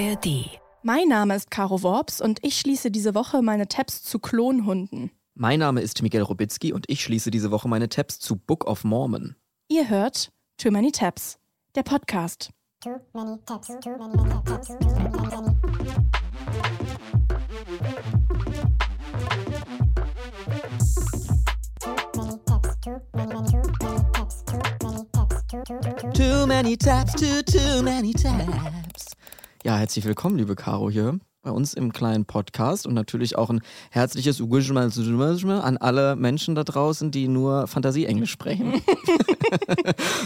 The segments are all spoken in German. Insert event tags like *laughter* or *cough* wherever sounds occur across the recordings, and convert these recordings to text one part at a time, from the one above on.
ARD. Mein Name ist Caro Worps und ich schließe diese Woche meine Tabs zu Klonhunden. Mein Name ist Miguel Robitzky und ich schließe diese Woche meine Tabs zu Book of Mormon. Ihr hört Too Many Tabs, der Podcast. Too many tabs, too many tabs, too many, many. Too many tabs, too many, many, too many tabs, Ja, herzlich willkommen, liebe Caro, hier bei uns im kleinen Podcast und natürlich auch ein herzliches an alle Menschen da draußen, die nur Fantasie-Englisch sprechen. *laughs*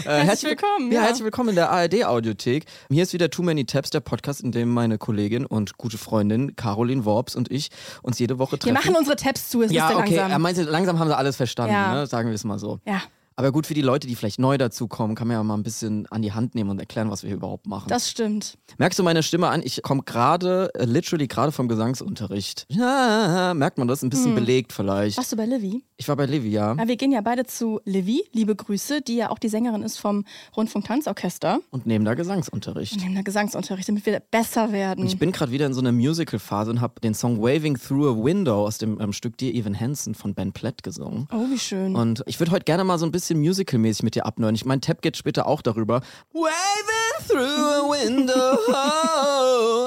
Äh, Herzlich willkommen, Ja, ja. herzlich willkommen in der ARD-Audiothek. Hier ist wieder Too Many Tabs, der Podcast, in dem meine Kollegin und gute Freundin Caroline Worps und ich uns jede Woche Wir treffen. machen unsere Tabs zu, es ja, ist ja okay, langsam. er meinte, langsam haben sie alles verstanden, Ja. ne? sagen wir es mal so. ja, Aber gut, für die Leute, die vielleicht neu dazukommen, kann man ja mal ein bisschen an die Hand nehmen und erklären, was wir hier überhaupt machen. das stimmt. Merkst du meine Stimme an? Ich komme gerade, äh, literally gerade vom Gesangsunterricht. Ja, merkt man das? Ein bisschen belegt vielleicht. Warst du bei Livy? Ich war bei Levi, ja. Ja, wir gehen ja beide zu Livy, liebe Grüße, die ja auch die Sängerin ist vom Rundfunk-Tanzorchester. Und nehmen da Gesangsunterricht. Und nehmen da Gesangsunterricht, damit wir besser werden. Ich bin gerade wieder in so einer Musical-Phase und habe den Song Waving Through a Window aus dem ähm, Stück Dear Evan Hansen von Ben Platt gesungen. oh, wie schön. Und ich würde heute gerne mal so ein bisschen musical-mäßig mit dir abneuern. Ich meine, Tab geht später auch darüber. Waving through a window.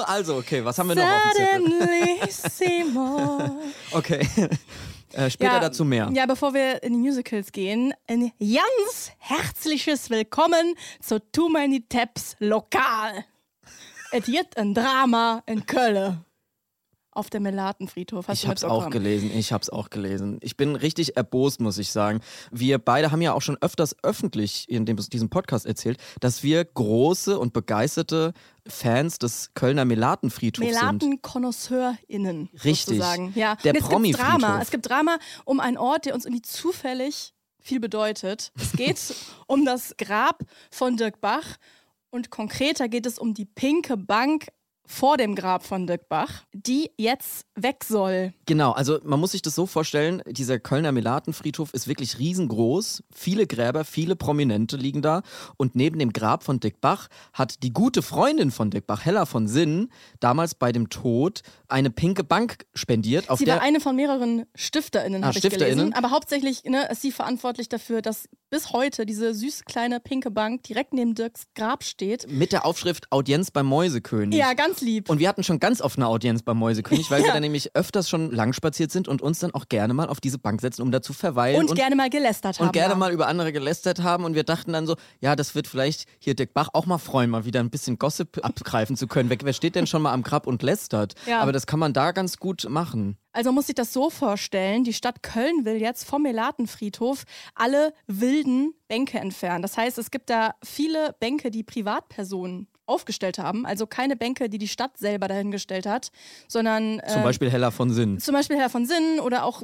*laughs* Also, okay, was haben wir noch auf dem Zettel? *laughs* Okay. Äh, später dazu mehr. Ja, bevor wir in die Musicals gehen, ein ganz herzliches Willkommen zu Too Many Taps Lokal. Es gibt ein Drama in Köln. Auf dem Melatenfriedhof. Hast Ich du hab's auch gelesen, ich hab's auch gelesen. Ich bin richtig erbost, muss ich sagen. Wir beide haben ja auch schon öfters öffentlich in dem, diesem Podcast erzählt, dass wir große und begeisterte Fans des Kölner Melatenfriedhofs sind. Melaten-KonnoisseurInnen. Richtig. Sozusagen. Ja. Der Und jetzt gibt's Drama. Es gibt Drama um einen Ort, der uns irgendwie zufällig viel bedeutet. Es geht *laughs* um das Grab von Dirk Bach und konkreter geht es um die pinke Bank vor dem Grab von Dirk Bach, die jetzt weg soll. Genau, also man muss sich das so vorstellen, dieser Kölner Melatenfriedhof ist wirklich riesengroß. Viele Gräber, viele Prominente liegen da. Und neben dem Grab von Dick Bach hat die gute Freundin von Dick Bach, Hella von Sinn, damals bei dem Tod eine pinke Bank spendiert, auf Sie war eine von mehreren StifterInnen, Ah, habe ich StifterInnen? gelesen. Aber hauptsächlich ne, ist sie verantwortlich dafür, dass bis heute diese süß kleine pinke Bank direkt neben Dirks Grab steht. mit der Aufschrift Audienz beim Mäusekönig. Ja, ganz lieb. Und wir hatten schon ganz oft eine Audienz beim Mäusekönig, weil wir da nämlich öfters schon lang spaziert sind und uns dann auch gerne mal auf diese Bank setzen, um da zu verweilen. Und, gerne mal gelästert haben. und gerne da. mal über andere gelästert haben und wir dachten dann so, ja, das wird vielleicht hier Dirk Bach auch mal freuen, mal wieder ein bisschen Gossip abgreifen zu können. Wer wer steht denn schon mal am Grab und lästert? Ja. Aber das kann man da ganz gut machen. Also man muss sich das so vorstellen, die Stadt Köln will jetzt vom Melatenfriedhof alle wilden Bänke entfernen. Das heißt, es gibt da viele Bänke, die Privatpersonen aufgestellt haben. Also keine Bänke, die die Stadt selber dahingestellt hat, sondern Zum äh, Beispiel Hella von Sinn. zum Beispiel Herr von Sinnen oder auch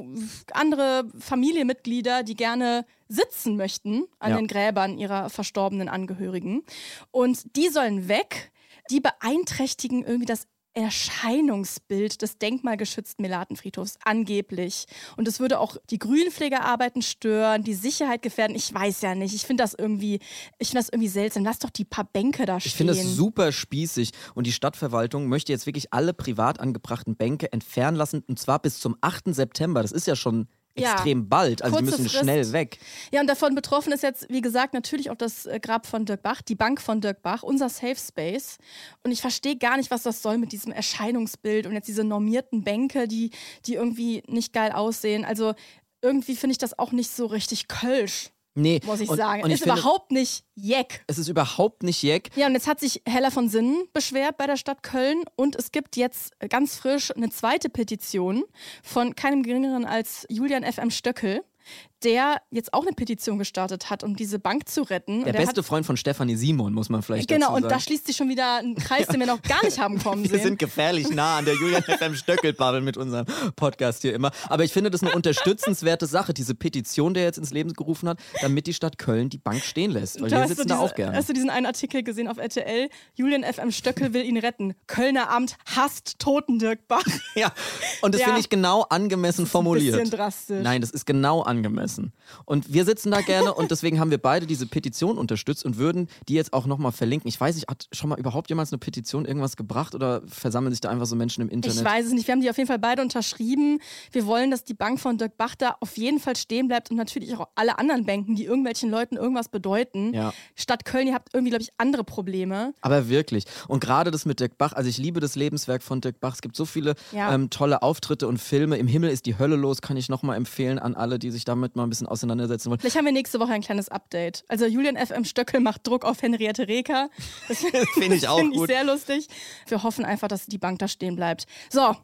andere Familienmitglieder, die gerne sitzen möchten an Ja. den Gräbern ihrer verstorbenen Angehörigen. Und die sollen weg. Die beeinträchtigen irgendwie das Erscheinungsbild des denkmalgeschützten Melatenfriedhofs angeblich. Und es würde auch die Grünpflegearbeiten stören, die Sicherheit gefährden. Ich weiß ja nicht. Ich finde das irgendwie, ich finde das irgendwie seltsam. Lass doch die paar Bänke da stehen. Ich finde das super spießig und die Stadtverwaltung möchte jetzt wirklich alle privat angebrachten Bänke entfernen lassen und zwar bis zum 8. September. Das ist ja schon Ja. extrem bald, also die müssen Frist. schnell weg. Ja, und davon betroffen ist jetzt, wie gesagt, natürlich auch das äh, Grab von Dirk Bach, die Bank von Dirk Bach, unser Safe Space. Und ich verstehe gar nicht, was das soll mit diesem Erscheinungsbild und jetzt diese normierten Bänke, die, die irgendwie nicht geil aussehen. Also irgendwie finde ich das auch nicht so richtig kölsch, Nee, muss ich und, sagen. Und ich ist finde, überhaupt nicht jeck. es ist überhaupt nicht jeck. Ja, und jetzt hat sich Hella von Sinnen beschwert bei der Stadt Köln und es gibt jetzt ganz frisch eine zweite Petition von keinem geringeren als Julian FM Stöckel, der jetzt auch eine Petition gestartet hat, um diese Bank zu retten. Der und beste hat, Freund von Stefanie Simon, muss man vielleicht Genau, dazu und sagen. da schließt sich schon wieder ein Kreis, den wir noch gar nicht haben kommen *laughs* Wir sehen. sind gefährlich nah an der Julian FM Stöckelbubble mit unserem Podcast hier immer. Aber ich finde das eine unterstützenswerte Sache, diese Petition, der jetzt ins Leben gerufen hat, damit die Stadt Köln die Bank stehen lässt. Weil Da wir sitzen du da diese, auch gerne. Hast du diesen einen Artikel gesehen auf RTL? Julian FM Stöckel will ihn retten. Kölner Amt hasst Toten Dirk Bach. *laughs* Ja, und das Ja. finde ich genau angemessen Ein formuliert. bisschen drastisch. Nein, das ist genau angemessen. Lassen. Und wir sitzen da gerne und deswegen haben wir beide diese Petition unterstützt und würden die jetzt auch nochmal verlinken. Ich weiß nicht, hat schon mal überhaupt jemals eine Petition irgendwas gebracht oder versammeln sich da einfach so Menschen im Internet? Ich weiß es nicht. Wir haben die auf jeden Fall beide unterschrieben. Wir wollen, dass die Bank von Dirk Bach da auf jeden Fall stehen bleibt und natürlich auch alle anderen Banken, die irgendwelchen Leuten irgendwas bedeuten. Ja. Stadt Köln, ihr habt irgendwie, glaube ich, andere Probleme. Aber wirklich. Und gerade das mit Dirk Bach, also ich liebe das Lebenswerk von Dirk Bach. Es gibt so viele Ja. ähm, tolle Auftritte und Filme. Im Himmel ist die Hölle los, kann ich nochmal empfehlen an alle, die sich damit mal ein bisschen auseinandersetzen wollen. Vielleicht haben wir nächste Woche ein kleines Update. Also Julian FM Stöckel macht Druck auf Henriette Reker. Das *laughs* Finde ich auch finde ich gut. sehr lustig. Wir hoffen einfach, dass die Bank da stehen bleibt. So,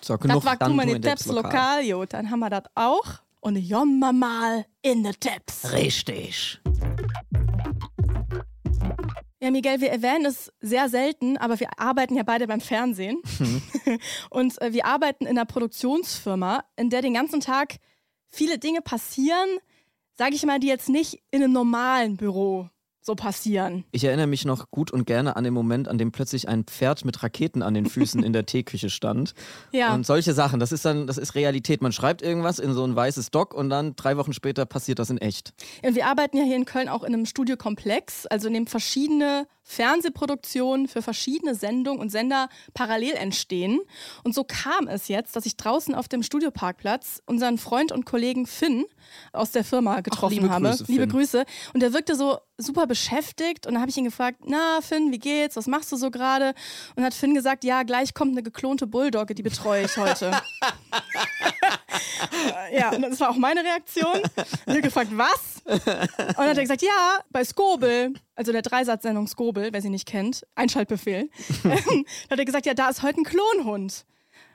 So, genug das war Debs Teps lokal. Jo, dann haben wir das auch. Und jommer mal in den Teps. Richtig. Ja, Miguel, wir erwähnen es sehr selten, aber wir arbeiten ja beide beim Fernsehen. *laughs* Und äh, wir arbeiten in einer Produktionsfirma, in der den ganzen Tag viele Dinge passieren, sage ich mal, die jetzt nicht in einem normalen Büro so passieren. Ich erinnere mich noch gut und gerne an den Moment, an dem plötzlich ein Pferd mit Raketen an den Füßen in der *laughs* Teeküche stand. Ja. Und solche Sachen, das ist dann, das ist Realität. Man schreibt irgendwas in so ein weißes Doc und dann drei Wochen später passiert das in echt. Und wir arbeiten ja hier in Köln auch in einem Studiokomplex, also in dem verschiedene Fernsehproduktionen für verschiedene Sendungen und Sender parallel entstehen. Und so kam es jetzt, dass ich draußen auf dem Studioparkplatz unseren Freund und Kollegen Finn aus der Firma getroffen liebe habe. Grüße, liebe Finn. Grüße. Und der wirkte so super beschäftigt. Und dann habe ich ihn gefragt, na Finn, wie geht's? Was machst du so gerade? Und hat Finn gesagt, ja, gleich kommt eine geklonte Bulldogge, die betreue ich heute. *laughs* ja, und das war auch meine Reaktion. Ich habe gefragt, was? Und dann hat er gesagt, ja, bei Skobel, also der Dreisatzsendung Skobel, wer sie nicht kennt, Einschaltbefehl. *laughs* Ähm, da hat er gesagt, ja, da ist heute ein Klonhund. Und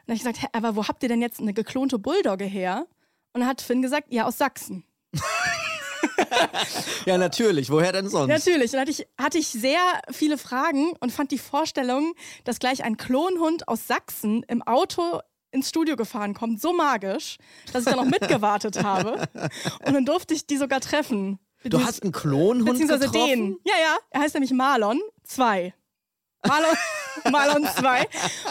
dann habe ich gesagt, aber wo habt ihr denn jetzt eine geklonte Bulldogge her? Und dann hat Finn gesagt, ja, aus Sachsen. *laughs* Ja, natürlich. Woher denn sonst? Natürlich. Und dann hatte ich, hatte ich sehr viele Fragen und fand die Vorstellung, dass gleich ein Klonhund aus Sachsen im Auto ins Studio gefahren kommt, so magisch, dass ich dann noch mitgewartet *laughs* habe. Und dann durfte ich die sogar treffen. Du hast einen Klonhund Beziehungsweise getroffen? den. Ja, ja. Er heißt nämlich Marlon 2. Marlon, *laughs* Marlon 2.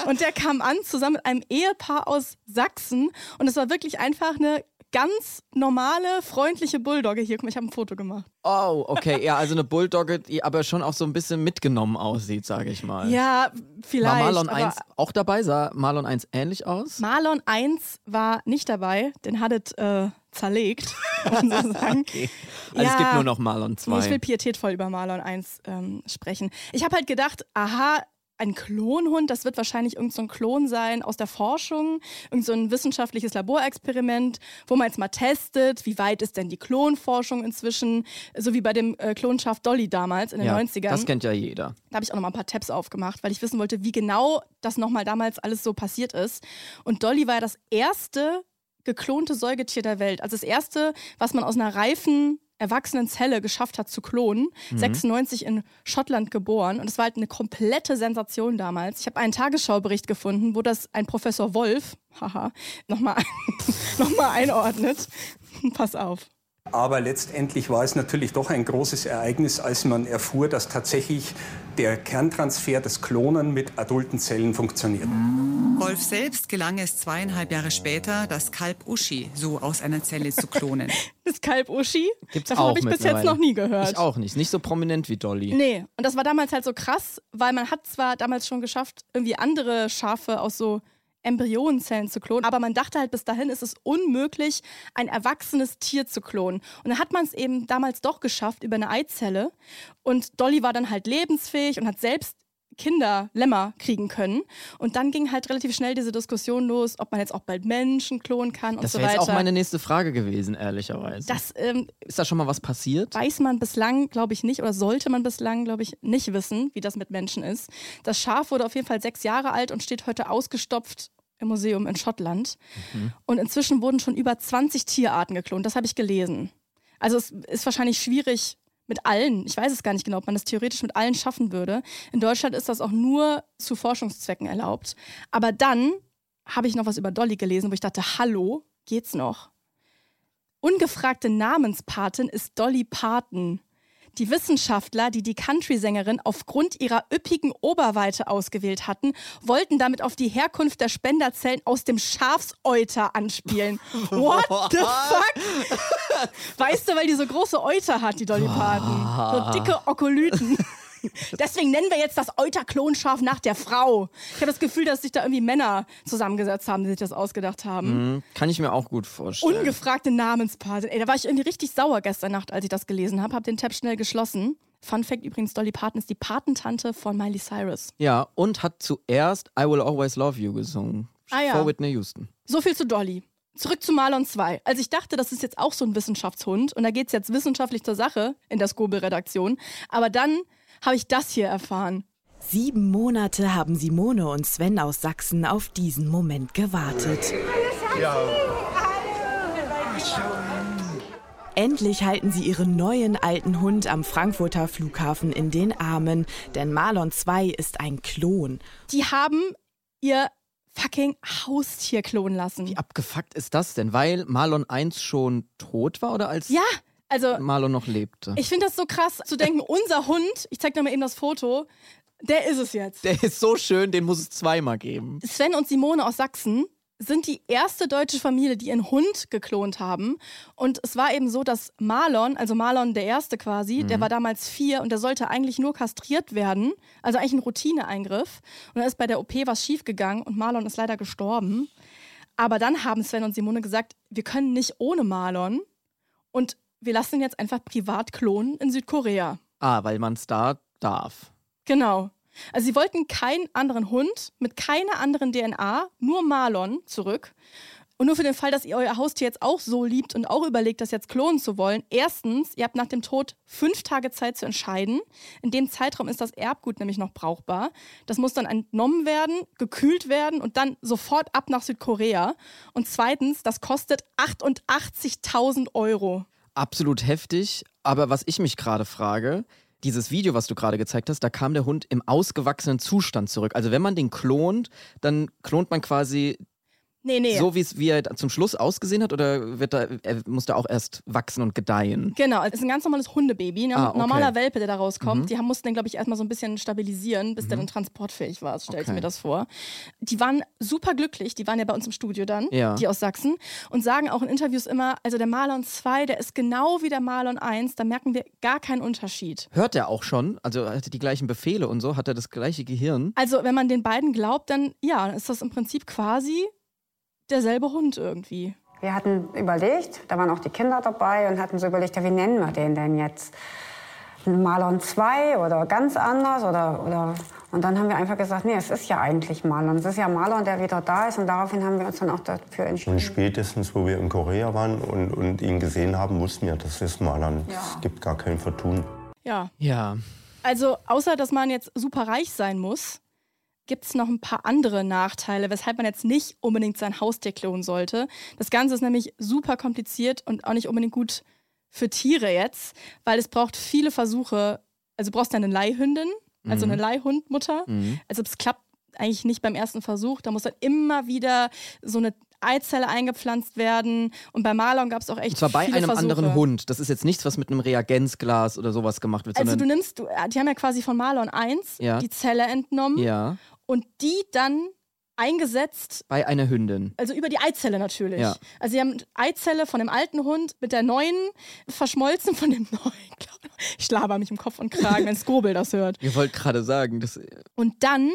Und der kam an zusammen mit einem Ehepaar aus Sachsen. Und es war wirklich einfach eine ganz normale, freundliche Bulldogge. Hier, guck mal, ich habe ein Foto gemacht. Oh, okay. Ja, also eine Bulldogge, die aber schon auch so ein bisschen mitgenommen aussieht, sage ich mal. Ja, vielleicht. War Marlon aber 1 auch dabei? Sah Marlon 1 ähnlich aus? Marlon 1 war nicht dabei. Den hat es äh, zerlegt, *laughs* muss man so *laughs* sagen. Also es Ja. gibt nur noch Marlon Nee, ich 2. will pietätvoll über Marlon 1 ähm, sprechen. Ich habe halt gedacht, aha, ein Klonhund, das wird wahrscheinlich irgendein so ein Klon sein aus der Forschung, irgend so ein wissenschaftliches Laborexperiment, wo man jetzt mal testet, wie weit ist denn die Klonforschung inzwischen, so wie bei dem äh, Klonschaf Dolly damals in den ja, 90ern. das kennt ja jeder. Da habe ich auch noch mal ein paar Tabs aufgemacht, weil ich wissen wollte, wie genau das nochmal damals alles so passiert ist. Und Dolly war ja das erste geklonte Säugetier der Welt. Also das erste, was man aus einer reifen, erwachsenen Zelle geschafft hat zu klonen. 96 in Schottland geboren. Und es war halt eine komplette Sensation damals. Ich habe einen Tagesschaubericht gefunden, wo das ein Professor Wolf, haha, nochmal *laughs* noch mal einordnet. Pass auf. Aber letztendlich war es natürlich doch ein großes Ereignis, als man erfuhr, dass tatsächlich der Kerntransfer des Klonen mit adulten Zellen funktioniert. Wolf selbst gelang es zweieinhalb Jahre später, das Kalb Uschi so aus einer Zelle zu klonen. *laughs* Das Kalb Uschi. Gibt's Davon auch habe ich bis jetzt noch nie gehört. Ich auch nicht. Nicht so prominent wie Dolly. Nee, und das war damals halt so krass, weil man hat zwar damals schon geschafft, irgendwie andere Schafe aus so Embryonenzellen zu klonen, aber man dachte halt bis dahin ist es unmöglich, ein erwachsenes Tier zu klonen. Und dann hat man es eben damals doch geschafft über eine Eizelle und Dolly war dann halt lebensfähig und hat selbst Kinder, Lämmer kriegen können. Und dann ging halt relativ schnell diese Diskussion los, ob man jetzt auch bald Menschen klonen kann und Das so wäre weiter. jetzt auch meine nächste Frage gewesen, ehrlicherweise. das ähm, ist da schon mal was passiert? weiß man bislang, glaube ich, nicht oder sollte man bislang, glaube ich, nicht wissen, wie das mit Menschen ist. Das Schaf wurde auf jeden Fall sechs Jahre alt und steht heute ausgestopft im Museum in Schottland. Und inzwischen wurden schon über 20 Tierarten geklont. Das habe ich gelesen. Also es ist wahrscheinlich schwierig mit allen. Ich weiß es gar nicht genau, ob man das theoretisch mit allen schaffen würde. In Deutschland ist das auch nur zu Forschungszwecken erlaubt. Aber dann habe ich noch was über Dolly gelesen, wo ich dachte, hallo, geht's noch? Ungefragte Namenspatin ist Dolly Parton. Die Wissenschaftler, die die Country-Sängerin aufgrund ihrer üppigen Oberweite ausgewählt hatten, wollten damit auf die Herkunft der Spenderzellen aus dem Schafsäuter anspielen. *laughs* What the fuck? Weißt du, weil die so große Euter hat, die Dolly Parton. So dicke Okolyten. *laughs* *laughs* Deswegen nennen wir jetzt das Euter-Klonschaf nach der Frau. Ich habe das Gefühl, dass sich da irgendwie Männer zusammengesetzt haben, die sich das ausgedacht haben. Mhm, Kann ich mir auch gut vorstellen. Ungefragte Namenspate. Ey, da war ich irgendwie richtig sauer gestern Nacht, als ich das gelesen habe. Hab den Tab schnell geschlossen. Fun Fact übrigens, Dolly Parton ist die Patentante von Miley Cyrus. ja, und hat zuerst I Will Always Love You gesungen. Ah ja. Vor Whitney Houston. So viel zu Dolly. Zurück zu Marlon 2. Also ich dachte, das ist jetzt auch so ein Wissenschaftshund und da geht es jetzt wissenschaftlich zur Sache in der Skobel-Redaktion. Aber dann habe ich das hier erfahren. Sieben Monate haben Simone und Sven aus Sachsen auf diesen Moment gewartet. Endlich halten sie ihren neuen alten Hund am Frankfurter Flughafen in den Armen, denn Marlon 2 ist ein Klon. Die haben ihr fucking Haustier klonen lassen. Wie abgefuckt ist das denn? Weil Marlon 1 schon tot war oder als Ja, also Marlon noch lebte? ich finde das so krass zu denken, *laughs* unser Hund, ich zeig dir mal eben das Foto, der ist es jetzt. Der ist so schön, den muss es zweimal geben. Sven und Simone aus Sachsen sind die erste deutsche Familie, die ihren Hund geklont haben. Und es war eben so, dass Marlon, also Marlon der Erste quasi, der war damals vier und der sollte eigentlich nur kastriert werden. Also eigentlich ein Routineeingriff. Und dann ist bei der OP was schiefgegangen und Marlon ist leider gestorben. Aber dann haben Sven und Simone gesagt, wir können nicht ohne Marlon und wir lassen ihn jetzt einfach privat klonen in Südkorea. Ah, weil man es da darf. Genau. Also sie wollten keinen anderen Hund mit keiner anderen DNA, nur Marlon zurück. Und nur für den Fall, dass ihr euer Haustier jetzt auch so liebt und auch überlegt, das jetzt klonen zu wollen. Erstens, ihr habt nach dem Tod fünf Tage Zeit zu entscheiden. In dem Zeitraum ist das Erbgut nämlich noch brauchbar. Das muss dann entnommen werden, gekühlt werden und dann sofort ab nach Südkorea. Und zweitens, das kostet 88.000 Euro. Absolut heftig. Aber was ich mich gerade frage, dieses Video, was du gerade gezeigt hast, da kam der Hund im ausgewachsenen Zustand zurück. Also wenn man den klont, dann klont man quasi Nee, nee. so, wie es wie er zum Schluss ausgesehen hat, oder wird da, er muss da auch erst wachsen und gedeihen? Genau, es ist ein ganz normales Hundebaby, ein Ah, okay. normaler Welpe, der da rauskommt. Mhm. Die haben, mussten den, glaube ich, erstmal so ein bisschen stabilisieren, bis der dann transportfähig war, so stelle ich Okay. mir das vor. Die waren super glücklich, die waren ja bei uns im Studio dann, Ja. die aus Sachsen, und sagen auch in Interviews immer, also der Marlon 2, der ist genau wie der Marlon 1, da merken wir gar keinen Unterschied. Hört er auch schon? Also hat er die gleichen Befehle und so? Hat er das gleiche Gehirn? Also wenn man den beiden glaubt, dann ja, ist das im Prinzip quasi derselbe Hund irgendwie. Wir hatten überlegt, da waren auch die Kinder dabei und hatten so überlegt, ja, wie nennen wir den denn jetzt? Marlon 2 oder ganz anders oder, oder und dann haben wir einfach gesagt, nee, es ist ja eigentlich Marlon. Es ist ja Marlon, der wieder da ist und daraufhin haben wir uns dann auch dafür entschieden. Und spätestens, wo wir in Korea waren und, und ihn gesehen haben, wussten wir, das ist Marlon. Es gibt gar kein Vertun. Ja, Ja. Also, außer dass man jetzt super reich sein muss, gibt es noch ein paar andere Nachteile, weshalb man jetzt nicht unbedingt sein Haustier klonen sollte. Das Ganze ist nämlich super kompliziert und auch nicht unbedingt gut für Tiere jetzt, weil es braucht viele Versuche. Also, du brauchst eine Leihhündin, also Mhm. eine Leihhundmutter. Mhm. Also, es klappt eigentlich nicht beim ersten Versuch. Da muss dann immer wieder so eine Eizelle eingepflanzt werden. Und bei Marlon gab es auch echt Und zwar bei einem Versuche. anderen Hund. Das ist jetzt nichts, was mit einem Reagenzglas oder sowas gemacht wird, Also du nimmst, du, die haben ja quasi von Marlon 1 Ja. die Zelle entnommen ja, und die dann eingesetzt, bei einer Hündin. also über die Eizelle natürlich. Ja. Also sie haben Eizelle von dem alten Hund mit der neuen verschmolzen von dem *laughs* neuen. Ich laber mich im Kopf und Kragen, wenn Skobel das hört. *laughs* Ihr wollt gerade sagen, das, Und dann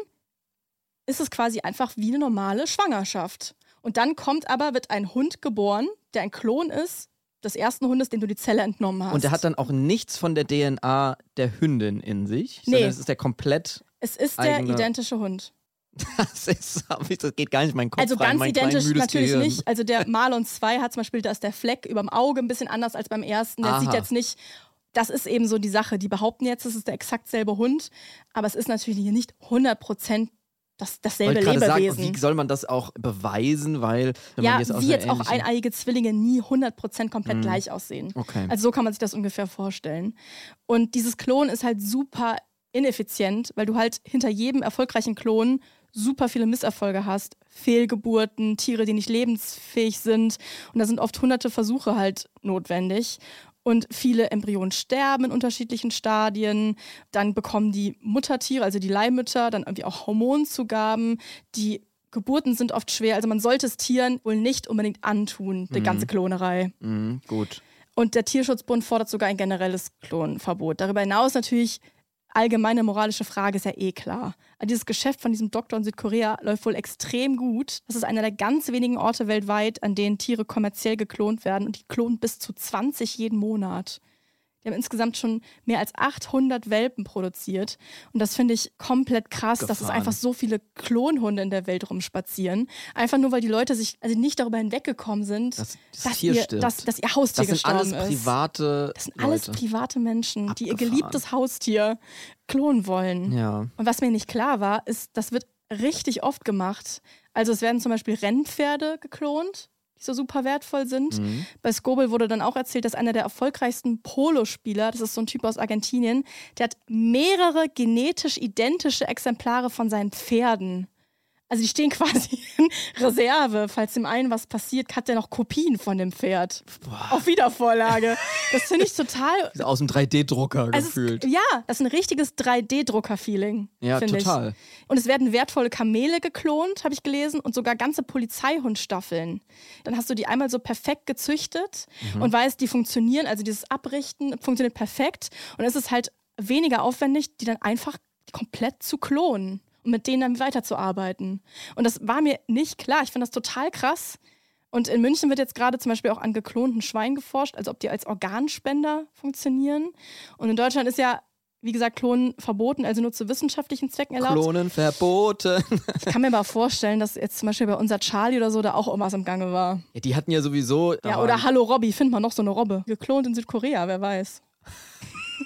ist es quasi einfach wie eine normale Schwangerschaft. Und dann kommt aber, wird ein Hund geboren, der ein Klon ist des ersten Hundes, dem du die Zelle entnommen hast. und der hat dann auch nichts von der DNA der Hündin in sich, Nee. sondern es ist der komplett. es ist der eigene- identische Hund. *laughs* Das, ist, das geht gar nicht in meinen Kopf Also rein, ganz identisch natürlich Gehirn. nicht. Also der *laughs* Marlon 2 hat zum Beispiel, da ist der Fleck über dem Auge ein bisschen anders als beim ersten. Der Aha. sieht jetzt nicht, das ist eben so die Sache. Die behaupten jetzt, es ist der exakt selbe Hund, aber es ist natürlich hier nicht 100% das, dasselbe gerade sagen, Lebewesen. wie soll man das auch beweisen, weil wenn ja, man jetzt wie jetzt auch eineiige Zwillinge nie 100% komplett Mhm. gleich aussehen. Okay. Also so kann man sich das ungefähr vorstellen. Und dieses Klon ist halt super ineffizient, weil du halt hinter jedem erfolgreichen Klon super viele Misserfolge hast. Fehlgeburten, Tiere, die nicht lebensfähig sind. Und da sind oft hunderte Versuche halt notwendig. Und viele Embryonen sterben in unterschiedlichen Stadien. Dann bekommen die Muttertiere, also die Leihmütter, dann irgendwie auch Hormonzugaben. Die Geburten sind oft schwer. Also man sollte es Tieren wohl nicht unbedingt antun, die ganze Klonerei. Mhm, gut. Und der Tierschutzbund fordert sogar ein generelles Klonverbot. Darüber hinaus natürlich allgemeine moralische Frage ist ja eh klar. Also dieses Geschäft von diesem Doktor in Südkorea läuft wohl extrem gut. Das ist einer der ganz wenigen Orte weltweit, an denen Tiere kommerziell geklont werden und die klonen bis zu 20 jeden Monat. Die haben insgesamt schon mehr als 800 Welpen produziert. Und das finde ich komplett krass, dass es Gefahren. einfach so viele Klonhunde in der Welt rumspazieren. Einfach nur, weil die Leute sich also nicht darüber hinweggekommen sind, Dass das dass, ihr, dass, dass ihr Haustier Das sind alles ist. private Das sind alles Leute. private Menschen, die ihr Abgefahren. geliebtes Haustier klonen wollen. Ja. Und was mir nicht klar war, ist, das wird richtig oft gemacht. Also es werden zum Beispiel Rennpferde geklont, die so super wertvoll sind. Mhm. Bei Skobel wurde dann auch erzählt, dass einer der erfolgreichsten Polospieler, das ist so ein Typ aus Argentinien, der hat mehrere genetisch identische Exemplare von seinen Pferden. Also die stehen *laughs* quasi in Reserve. Falls dem einen was passiert, hat der noch Kopien von dem Pferd. Auf Wiedervorlage. Das finde ich total *laughs* Aus dem 3D-Drucker also gefühlt. Es, ja, das ist ein richtiges 3D-Drucker-Feeling. Ja, finde total. Ich. Und es werden wertvolle Kamele geklont, habe ich gelesen, und sogar ganze Polizeihundstaffeln. Dann hast du die einmal so perfekt gezüchtet Mhm. und weißt, die funktionieren, also dieses Abrichten funktioniert perfekt. Und es ist halt weniger aufwendig, die dann einfach komplett zu klonen und mit denen dann weiterzuarbeiten. Und das war mir nicht klar. Ich finde das total krass. Und in München wird jetzt gerade zum Beispiel auch an geklonten Schweinen geforscht, also ob die als Organspender funktionieren. Und in Deutschland ist ja, wie gesagt, Klonen verboten, also nur zu wissenschaftlichen Zwecken erlaubt. Klonen verboten. *laughs* Ich kann mir aber vorstellen, dass jetzt zum Beispiel bei unser Charlie oder so da auch irgendwas im Gange war. Ja, die hatten ja sowieso. Ja, oder Hallo Robby, findet man noch so eine Robbe. Geklont in Südkorea, wer weiß.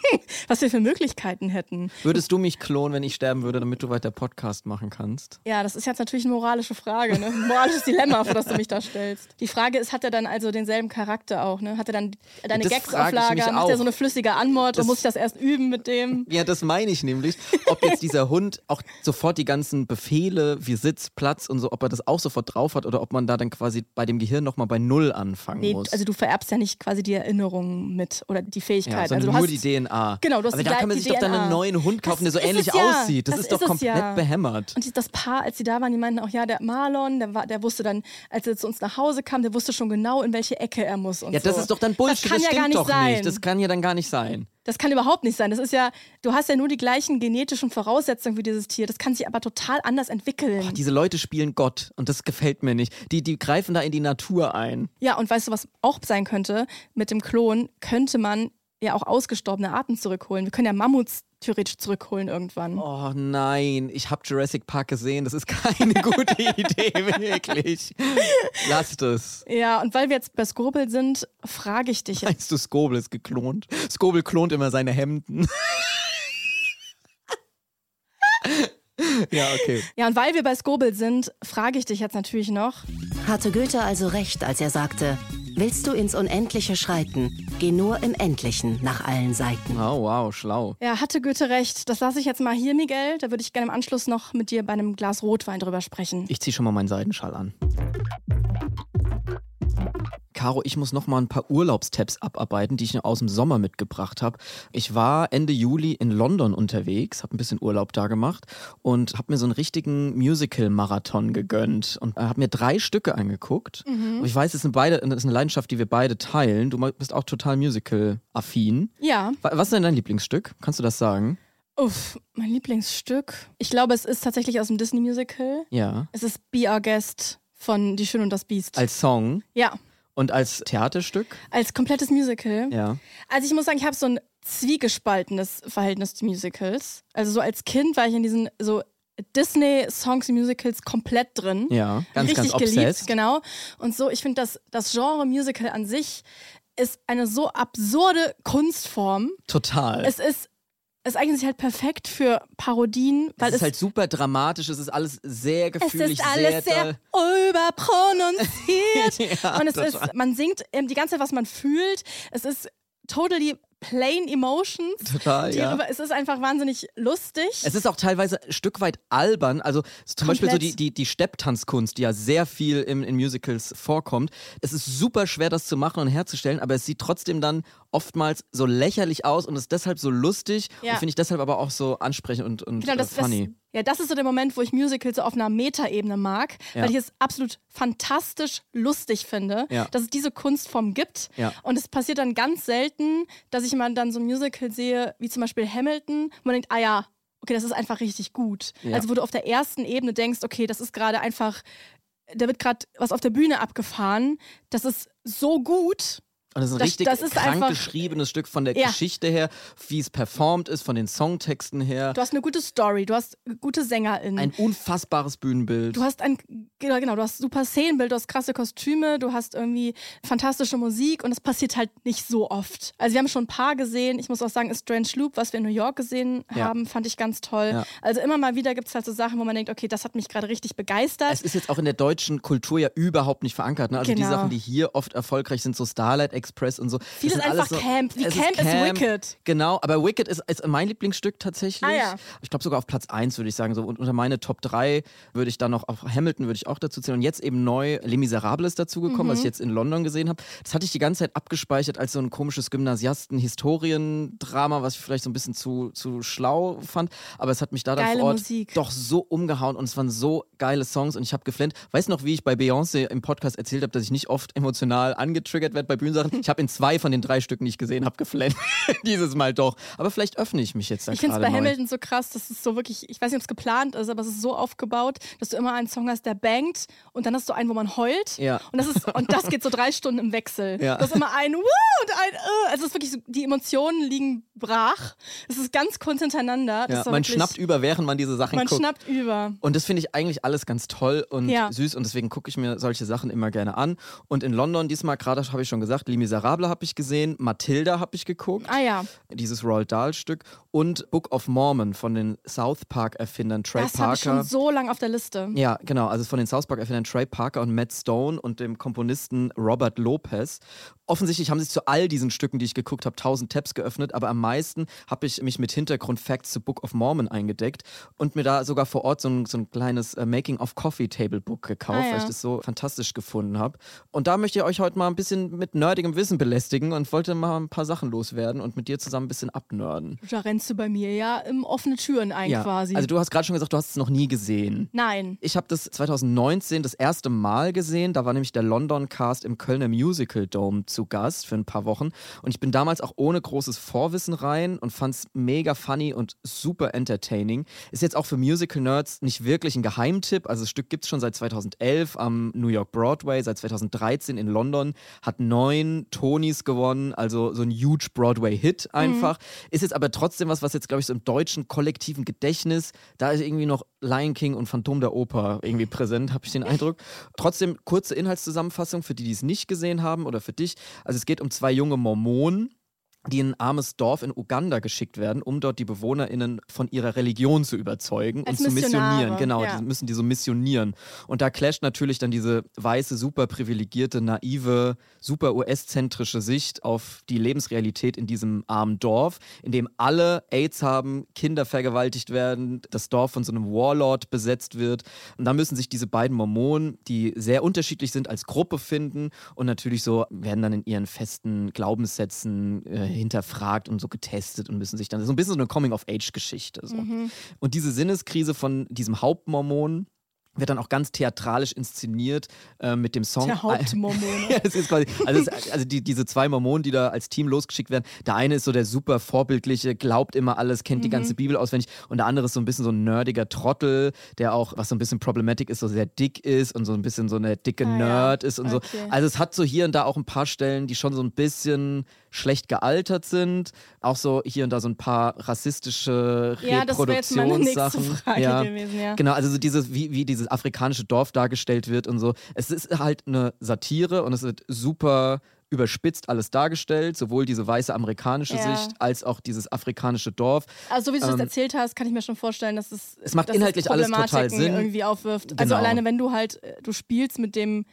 *laughs* Was wir für Möglichkeiten hätten. Würdest du mich klonen, wenn ich sterben würde, damit du weiter Podcast machen kannst? Ja, das ist jetzt natürlich eine moralische Frage, ne? Ein moralisches Dilemma, vor das du mich da stellst. Die Frage ist, hat er dann also denselben Charakter auch, ne? Hat er dann deine Das Gags auf Lager? Macht er so eine flüssige Anmod? Das- muss ich das erst üben mit dem? Ja, das meine ich nämlich. Ob jetzt dieser Hund auch sofort die ganzen Befehle wie Sitz, Platz und so, ob er das auch sofort drauf hat oder ob man da dann quasi bei dem Gehirn nochmal bei Null anfangen Nee, muss. also du vererbst ja nicht quasi die Erinnerungen mit oder die ja, Fähigkeit. sondern also du nur hast, die DNA. Genau, du hast Aber da kann man sich doch dann DNA. einen neuen Hund kaufen, der Das so ist ähnlich ja. aussieht. Das, Das ist doch ist es komplett ja. behämmert. Und das Paar, als sie da waren, die meinten auch, ja, der Marlon, der, war, der wusste dann, als er zu uns nach Hause kam, der wusste schon genau, in welche Ecke er muss. Und Ja, das so. ist doch dann Bullshit. Das kann ja stimmt gar nicht doch sein. nicht. Das kann ja dann gar nicht sein. Das kann überhaupt nicht sein. Das ist ja, du hast ja nur die gleichen genetischen Voraussetzungen wie dieses Tier. Das kann sich aber total anders entwickeln. Boah, diese Leute spielen Gott und das gefällt mir nicht. Die, die greifen da in die Natur ein. ja, und weißt du, was auch sein könnte? Mit dem Klon könnte man ja auch ausgestorbene Arten zurückholen. Wir können ja Mammuts theoretisch zurückholen irgendwann. Oh nein, ich habe Jurassic Park gesehen. Das ist keine *laughs* gute Idee, wirklich. Lasst es. Ja, und weil wir jetzt bei Skrubbel sind, frage ich dich jetzt. Meinst du, Skobel ist geklont? Skobel klont immer seine Hemden. ja, okay. Ja, und weil wir bei Skobel sind, frage ich dich jetzt natürlich noch. Hatte Goethe also recht, als er sagte, willst du ins Unendliche schreiten, geh nur im Endlichen nach allen Seiten. Oh, wow, schlau. Ja, hatte Goethe recht. Das lasse ich jetzt mal hier, Miguel. Da würde ich gerne im Anschluss noch mit dir bei einem Glas Rotwein drüber sprechen. Ich ziehe schon mal meinen Seidenschal an. Caro, ich muss noch mal ein paar Urlaubstabs abarbeiten, die ich noch aus dem Sommer mitgebracht habe. Ich war Ende Juli in London unterwegs, habe ein bisschen Urlaub da gemacht und habe mir so einen richtigen Musical-Marathon gegönnt und habe mir drei Stücke angeguckt. Und ich weiß, es sind beide, das ist eine Leidenschaft, die wir beide teilen. Du bist auch total Musical-affin. Ja, Wa- Was ist denn dein Lieblingsstück? Kannst du das sagen? uff, mein Lieblingsstück. Ich glaube, es ist tatsächlich aus dem Disney-Musical. Ja. Es ist Be Our Guest von Die Schöne und das Biest. Als Song ja, und als Theaterstück? als komplettes Musical. Ja. Also ich muss sagen, ich habe so ein zwiegespaltenes Verhältnis zu Musicals. Also so als Kind war ich in diesen so Disney-Songs Musicals komplett drin. Ja, ganz, Richtig ganz geliebt, obsessed. genau. Und so, ich finde, das, das Genre Musical an sich ist eine so absurde Kunstform. Total. Es ist, es eignet sich halt perfekt für Parodien, weil es es, ist halt super dramatisch, es ist alles sehr es gefühlig, ist alles sehr, doll. überprononziert. *laughs* Ja, und es ist, man singt ähm, die ganze Zeit, was man fühlt. Es ist totally plain emotions. Total, ja. über- Es ist einfach wahnsinnig lustig. Es ist auch teilweise ein Stück weit albern. Also zum Beispiel so die, Komplett. die, die Stepptanzkunst, die ja sehr viel im, in Musicals vorkommt. Es ist super schwer, das zu machen und herzustellen, aber es sieht trotzdem dann oftmals so lächerlich aus und ist deshalb so lustig Ja. und finde ich deshalb aber auch so ansprechend und, und Genau, das, äh, funny. Das, ja, das ist so der Moment, wo ich Musicals so auf einer Metaebene mag, Ja. weil ich es absolut fantastisch lustig finde, Ja. dass es diese Kunstform gibt. Ja. Und es passiert dann ganz selten, dass ich mal dann so ein Musical sehe, wie zum Beispiel Hamilton, wo man denkt, ah ja, okay, das ist einfach richtig gut. Also wo du auf der ersten Ebene denkst, okay, das ist gerade einfach, da wird gerade was auf der Bühne abgefahren, das ist so gut. Und das ist ein Das- richtig das ist krank einfach- geschriebenes Stück von der Ja. Geschichte her, wie es performt ist, von den Songtexten her. Du hast eine gute Story, du hast gute SängerInnen. Ein unfassbares Bühnenbild. Du hast ein, genau, genau, du hast super Szenenbild, du hast krasse Kostüme, du hast irgendwie fantastische Musik und das passiert halt nicht so oft. Also wir haben schon ein paar gesehen. Ich muss auch sagen, Strange Loop, was wir in New York gesehen Ja. haben, fand ich ganz toll. Ja. Also immer mal wieder gibt es halt so Sachen, wo man denkt, okay, das hat mich gerade richtig begeistert. Es ist jetzt auch in der deutschen Kultur ja überhaupt nicht verankert. Ne? Also die Genau. Sachen, die hier oft erfolgreich sind, so Starlight Express und so. Vieles einfach alles Camp. Wie es Camp ist Wicked. Genau, aber Wicked ist, ist mein Lieblingsstück tatsächlich. Ah, ja. Ich glaube sogar auf Platz 1 würde ich sagen. So. Und unter meine Top 3 würde ich dann noch, auch Hamilton würde ich auch dazu zählen. Und jetzt eben neu Les Miserables dazugekommen, Mhm. was ich jetzt in London gesehen habe. Das hatte ich die ganze Zeit abgespeichert als so ein komisches Gymnasiasten-Historiendrama, was ich vielleicht so ein bisschen zu, zu schlau fand. Aber es hat mich da dann Geile vor Ort Musik. doch so umgehauen und es waren so geile Songs und ich habe geflennt. Weißt du noch, wie ich bei Beyoncé im Podcast erzählt habe, dass ich nicht oft emotional angetriggert werde bei Bühnensachen? Ich habe in zwei von den drei Stücken, die ich gesehen habe, geflennt. *laughs* Dieses Mal doch. Aber vielleicht öffne ich mich jetzt da Ich finde es bei neu. Hamilton so krass, das ist so wirklich, ich weiß nicht, ob es geplant ist, aber es ist so aufgebaut, dass du immer einen Song hast, der bangt und dann hast du einen, wo man heult. Ja. Und das, ist, und das geht so drei Stunden im Wechsel. Ja. Du hast immer einen Wuh und ein äh. Also es ist wirklich so, die Emotionen liegen brach. Es ist ganz kurz hintereinander. Ja, man wirklich, schnappt über, während man diese Sachen Man guckt. schnappt über. Und das finde ich eigentlich alles ganz toll und Ja. süß und deswegen gucke ich mir solche Sachen immer gerne an. Und in London diesmal, gerade habe ich schon gesagt, Les Miserables habe ich gesehen, Matilda habe ich geguckt, Ah ja, dieses Roald Dahl-Stück und Book of Mormon von den South Park-Erfindern Trey das habe ich Parker. schon so lange auf der Liste. Ja, genau. Also von den South Park-Erfindern Trey Parker und Matt Stone und dem Komponisten Robert Lopez. Offensichtlich haben sich zu all diesen Stücken, die ich geguckt habe, tausend Tabs geöffnet, aber am meisten habe ich mich mit Hintergrund-Facts zu Book of Mormon eingedeckt und mir da sogar vor Ort so ein, so ein kleines äh, Making-of-Coffee-Table-Book gekauft, Ah, ja. weil ich das so fantastisch gefunden habe. Und da möchte ich euch heute mal ein bisschen mit nerdigem Wissen belästigen und wollte mal ein paar Sachen loswerden und mit dir zusammen ein bisschen abnörden. Da rennst du bei mir ja im offene Türen ein Ja, quasi. also du hast gerade schon gesagt, du hast es noch nie gesehen. Nein. Ich habe das 2019 das erste Mal gesehen. Da war nämlich der London Cast im Kölner Musical Dome zu Gast für ein paar Wochen. Und ich bin damals auch ohne großes Vorwissen rein und fand es mega funny und super entertaining. Ist jetzt auch für Musical-Nerds nicht wirklich ein Geheimtipp. Also das Stück gibt es schon seit 2011 am New York Broadway, seit 2013 in London, hat neun Tonys gewonnen, also so ein huge Broadway-Hit einfach. Ist jetzt aber trotzdem was, was jetzt, glaube ich, so im deutschen kollektiven Gedächtnis, da ist irgendwie noch Lion King und Phantom der Oper irgendwie präsent, habe ich den Eindruck. Trotzdem kurze Inhaltszusammenfassung für die, die es nicht gesehen haben oder für dich. Also es geht um zwei junge Mormonen, die in ein armes Dorf in Uganda geschickt werden, um dort die BewohnerInnen von ihrer Religion zu überzeugen Als und zu missionieren. Genau, ja. die müssen die so missionieren. Und da clasht natürlich dann diese weiße, super privilegierte, naive, super US-zentrische Sicht auf die Lebensrealität in diesem armen Dorf, in dem alle AIDS haben, Kinder vergewaltigt werden, das Dorf von so einem Warlord besetzt wird. Und da müssen sich diese beiden Mormonen, die sehr unterschiedlich sind, als Gruppe finden und natürlich so werden dann in ihren festen Glaubenssätzen äh, hinterfragt und so getestet und müssen sich dann so ein bisschen so eine Coming-of-Age-Geschichte. So. Und diese Sinneskrise von diesem Hauptmormon wird dann auch ganz theatralisch inszeniert äh, mit dem Song. Der Hauptmormon. *laughs* ja, es ist quasi, also, es, also die, diese zwei Mormonen, die da als Team losgeschickt werden, der eine ist so der super vorbildliche, glaubt immer alles, kennt Mhm. die ganze Bibel auswendig und der andere ist so ein bisschen so ein nerdiger Trottel, der auch, was so ein bisschen problematic ist, so sehr dick ist und so ein bisschen so eine dicke Ah, ja. Nerd ist und so. Okay. Also es hat so hier und da auch ein paar Stellen, die schon so ein bisschen schlecht gealtert sind. Auch so hier und da so ein paar rassistische Ja, das wäre jetzt meine nächste Reproduktionssachen. Frage ja. gewesen, ja. Genau, also so dieses, wie, wie dieses afrikanische Dorf dargestellt wird und so. Es ist halt eine Satire und es wird super überspitzt alles dargestellt, sowohl diese weiße amerikanische Ja. Sicht als auch dieses afrikanische Dorf. Also so wie du Ähm, das erzählt hast, kann ich mir schon vorstellen, dass es, Es macht dass inhaltlich alles total Sinn. irgendwie aufwirft. Also Genau. alleine wenn du halt, äh, du spielst mit dem,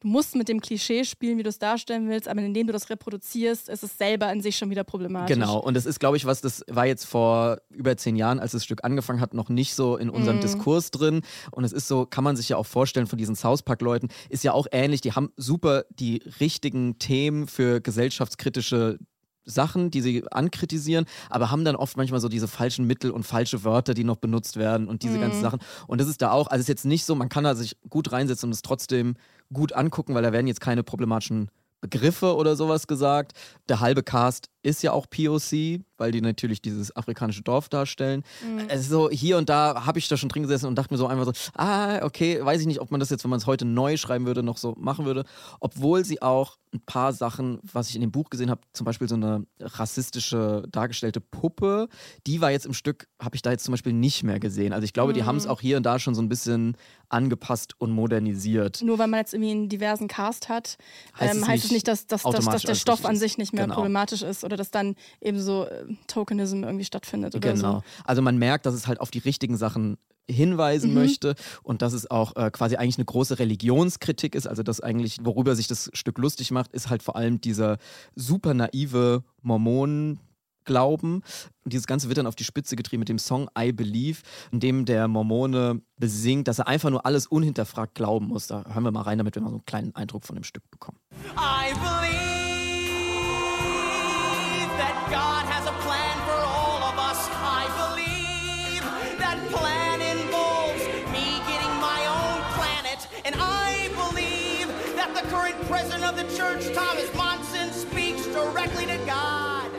du musst mit dem Klischee spielen, wie du es darstellen willst, aber indem du das reproduzierst, ist es selber in sich schon wieder problematisch. Genau, und das ist, glaube ich, was, das war jetzt vor über zehn Jahren, als das Stück angefangen hat, noch nicht so in unserem Mhm. Diskurs drin. Und es ist so, kann man sich ja auch vorstellen von diesen South Park-Leuten, ist ja auch ähnlich, die haben super die richtigen Themen für gesellschaftskritische Sachen, die sie ankritisieren, aber haben dann oft manchmal so diese falschen Mittel und falsche Wörter, die noch benutzt werden und diese Mhm. ganzen Sachen. Und das ist da auch, also es ist jetzt nicht so, man kann da sich gut reinsetzen und es trotzdem gut angucken, weil da werden jetzt keine problematischen Begriffe oder sowas gesagt. Der halbe Cast ist ja auch POC, weil die natürlich dieses afrikanische Dorf darstellen. Mhm. Also hier und da habe ich da schon drin gesessen und dachte mir so einfach so, ah, okay, weiß ich nicht, ob man das jetzt, wenn man es heute neu schreiben würde, noch so machen würde. Obwohl sie auch ein paar Sachen, was ich in dem Buch gesehen habe, zum Beispiel so eine rassistische dargestellte Puppe, die war jetzt im Stück, habe ich da jetzt zum Beispiel nicht mehr gesehen. Also ich glaube, die Mhm. haben es auch hier und da schon so ein bisschen angepasst und modernisiert. Nur weil man jetzt irgendwie einen diversen Cast hat, Heißt ähm, es heißt es nicht nicht, dass, dass, dass, dass der Stoff an sich nicht mehr Genau. problematisch ist oder dass dann eben so äh, Tokenism irgendwie stattfindet oder Genau. so. Also man merkt, dass es halt auf die richtigen Sachen hinweisen Mhm. möchte und dass es auch äh, quasi eigentlich eine große Religionskritik ist. Also das eigentlich, worüber sich das Stück lustig macht, ist halt vor allem dieser super naive Mormonen. Glauben. Und dieses Ganze wird dann auf die Spitze getrieben mit dem Song I Believe, in dem der Mormone besingt, dass er einfach nur alles unhinterfragt glauben muss. Da hören wir mal rein, damit wir mal so einen kleinen Eindruck von dem Stück bekommen. I believe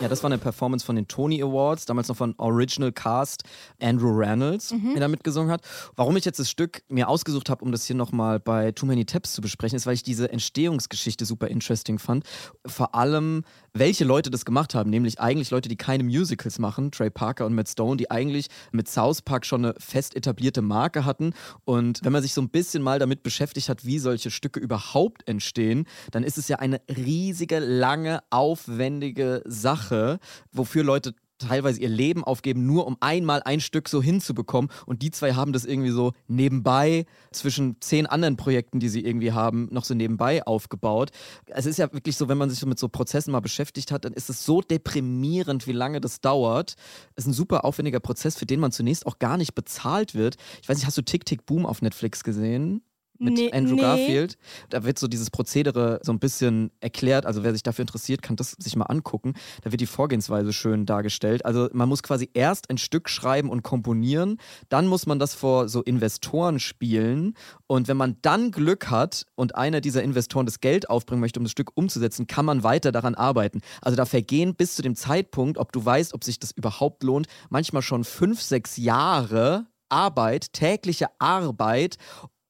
Ja, das war eine Performance von den Tony Awards, damals noch von Original Cast Andrew Reynolds, Mhm. der da mitgesungen hat. Warum ich jetzt das Stück mir ausgesucht habe, um das hier nochmal bei Too Many Taps zu besprechen, ist, weil ich diese Entstehungsgeschichte super interesting fand. Vor allem, welche Leute das gemacht haben, nämlich eigentlich Leute, die keine Musicals machen, Trey Parker und Matt Stone, die eigentlich mit South Park schon eine fest etablierte Marke hatten. Und wenn man sich so ein bisschen mal damit beschäftigt hat, wie solche Stücke überhaupt entstehen, dann ist es ja eine riesige, lange, aufwendige Sache, wofür Leute teilweise ihr Leben aufgeben, nur um einmal ein Stück so hinzubekommen. Und die zwei haben das irgendwie so nebenbei zwischen zehn anderen Projekten, die sie irgendwie haben, noch so nebenbei aufgebaut. Es ist ja wirklich so, wenn man sich mit so Prozessen mal beschäftigt hat, dann ist es so deprimierend, wie lange das dauert. Es ist ein super aufwendiger Prozess, für den man zunächst auch gar nicht bezahlt wird. Ich weiß nicht, hast du Tick Tick Boom auf Netflix gesehen? Mit Nee, Andrew nee. Garfield. Da wird so dieses Prozedere so ein bisschen erklärt. Also wer sich dafür interessiert, kann das sich mal angucken. Da wird die Vorgehensweise schön dargestellt. Also man muss quasi erst ein Stück schreiben und komponieren. Dann muss man das vor so Investoren spielen. Und wenn man dann Glück hat und einer dieser Investoren das Geld aufbringen möchte, um das Stück umzusetzen, kann man weiter daran arbeiten. Also da vergehen bis zu dem Zeitpunkt, ob du weißt, ob sich das überhaupt lohnt, manchmal schon fünf, sechs Jahre Arbeit, tägliche Arbeit,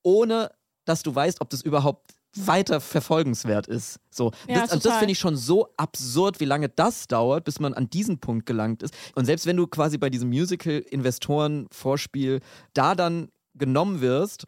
ohne dass du weißt, ob das überhaupt weiter verfolgenswert ist. So, Ja, das, also das finde ich schon so absurd, wie lange das dauert, bis man an diesen Punkt gelangt ist. Und selbst wenn du quasi bei diesem Musical-Investoren-Vorspiel da dann genommen wirst,